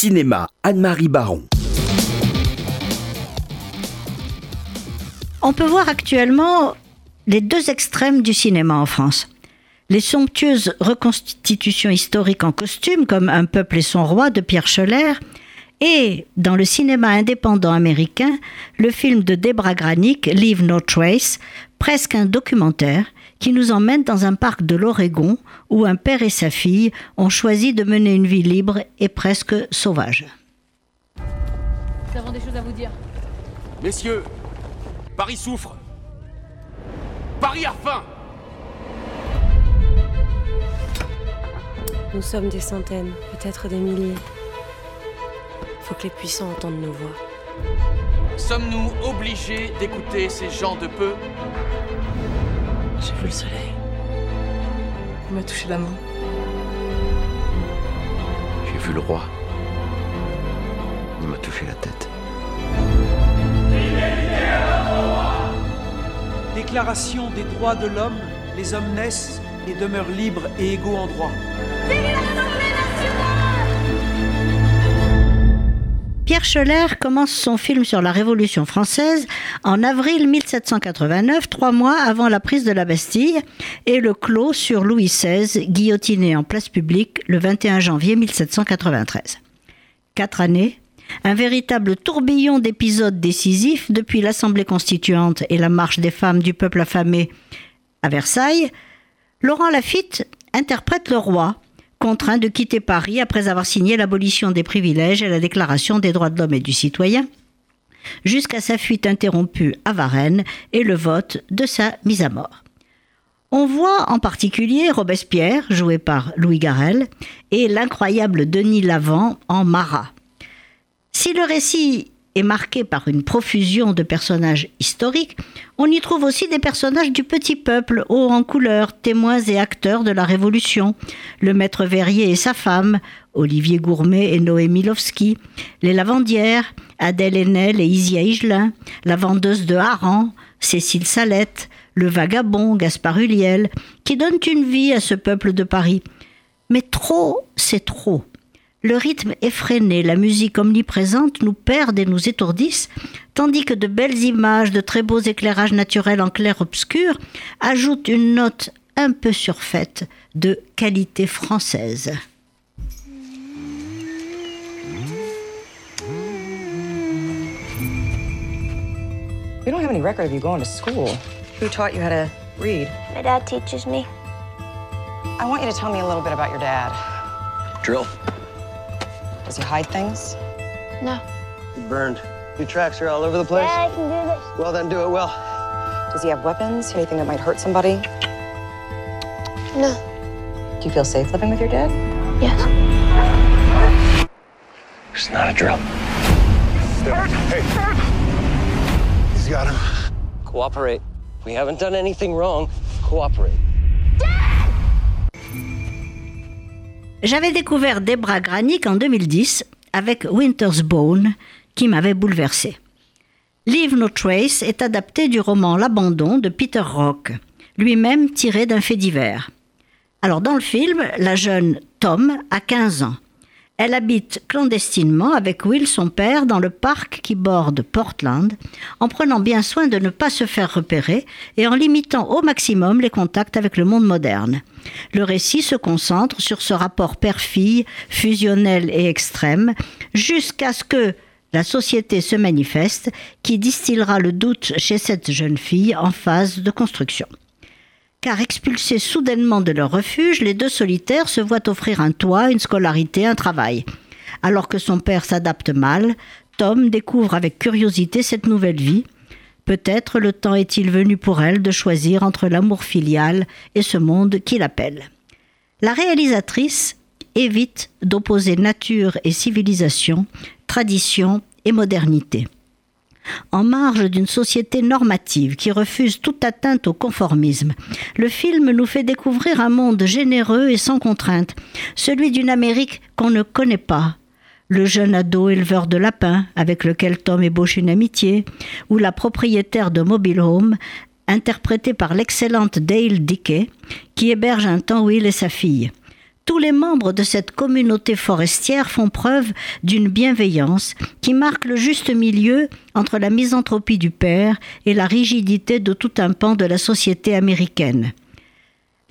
Cinéma, Anne-Marie Baron. On peut voir actuellement les deux extrêmes du cinéma en France. Les somptueuses reconstitutions historiques en costume, comme Un peuple et son roi de Pierre Scholler, et dans le cinéma indépendant américain, le film de Debra Granick, Leave No Trace, presque un documentaire qui nous emmène dans un parc de l'Oregon où un père et sa fille ont choisi de mener une vie libre et presque sauvage. Nous avons des choses à vous dire. Messieurs, Paris souffre. Paris a faim. Nous sommes des centaines, peut-être des milliers. Faut que les puissants entendent nos voix. Sommes-nous obligés d'écouter ces gens de peu? J'ai vu le soleil. Il m'a touché la main. J'ai vu le roi. Il m'a touché la tête. Déclaration des droits de l'homme, les hommes naissent et demeurent libres et égaux en droit. Pierre Scholler commence son film sur la Révolution française en avril 1789, trois mois avant la prise de la Bastille, et le clos sur Louis XVI, guillotiné en place publique le 21 janvier 1793. Quatre années, un véritable tourbillon d'épisodes décisifs depuis l'Assemblée constituante et la marche des femmes du peuple affamé à Versailles, Laurent Lafitte interprète le roi, contraint de quitter Paris après avoir signé l'abolition des privilèges et la déclaration des droits de l'homme et du citoyen, jusqu'à sa fuite interrompue à Varennes et le vote de sa mise à mort. On voit en particulier Robespierre, joué par Louis Garrel, et l'incroyable Denis Lavant en Marat. Si le récit est marqué par une profusion de personnages historiques, on y trouve aussi des personnages du petit peuple, hauts en couleur, témoins et acteurs de la Révolution, le maître verrier et sa femme, Olivier Gourmet et Noémie Lovski, les lavandières, Adèle Haenel et Isia Higelin, la vendeuse de harengs, Cécile Salette, le vagabond Gaspard Huliel, qui donnent une vie à ce peuple de Paris. Mais trop, c'est trop. Le rythme effréné, la musique omniprésente nous perdent et nous étourdissent, tandis que de belles images, de très beaux éclairages naturels en clair-obscur ajoutent une note un peu surfaite de qualité française. We don't have any record of you going to school. Who taught you how to read? My dad teaches me. I want you to tell me a little bit about your dad. Drill. Does he hide things? No. He burned. Your tracks are all over the place. Dad, I can do this. Well, then do it well. Does he have weapons? Anything that might hurt somebody? No. Do you feel safe living with your dad? Yes. It's not a drill. Hey. He's got him. Cooperate. We haven't done anything wrong. Cooperate. J'avais découvert Debra Granick en 2010 avec Winter's Bone qui m'avait bouleversé. Leave No Trace est adapté du roman L'abandon de Peter Rock, lui-même tiré d'un fait divers. Alors dans le film, la jeune Tom a 15 ans. Elle habite clandestinement avec Will, son père, dans le parc qui borde Portland, en prenant bien soin de ne pas se faire repérer et en limitant au maximum les contacts avec le monde moderne. Le récit se concentre sur ce rapport père-fille, fusionnel et extrême, jusqu'à ce que la société se manifeste, qui distillera le doute chez cette jeune fille en phase de construction car expulsés soudainement de leur refuge, les deux solitaires se voient offrir un toit, une scolarité, un travail. Alors que son père s'adapte mal, Tom découvre avec curiosité cette nouvelle vie. Peut-être le temps est-il venu pour elle de choisir entre l'amour filial et ce monde qui l'appelle. La réalisatrice évite d'opposer nature et civilisation, tradition et modernité en marge d'une société normative qui refuse toute atteinte au conformisme. Le film nous fait découvrir un monde généreux et sans contrainte, celui d'une Amérique qu'on ne connaît pas. Le jeune ado éleveur de lapins avec lequel Tom ébauche une amitié, ou la propriétaire de Mobile Home, interprétée par l'excellente Dale Dickey, qui héberge un temps Will et sa fille. Tous les membres de cette communauté forestière font preuve d'une bienveillance qui marque le juste milieu entre la misanthropie du père et la rigidité de tout un pan de la société américaine.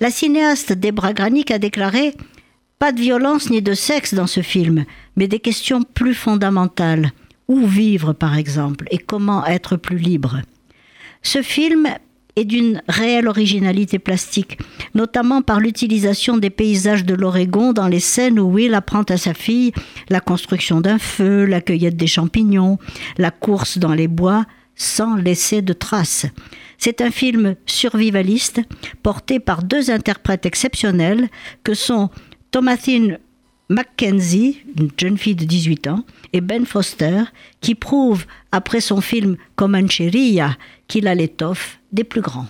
La cinéaste Debra Granik a déclaré Pas de violence ni de sexe dans ce film, mais des questions plus fondamentales. Où vivre, par exemple, et comment être plus libre? Ce film et d'une réelle originalité plastique, notamment par l'utilisation des paysages de l'Oregon dans les scènes où Will apprend à sa fille la construction d'un feu, la cueillette des champignons, la course dans les bois, sans laisser de traces. C'est un film survivaliste porté par deux interprètes exceptionnels que sont Thomasine Mackenzie, une jeune fille de 18 ans, et Ben Foster, qui prouve, après son film Comancheria, qu'il a l'étoffe des plus grands.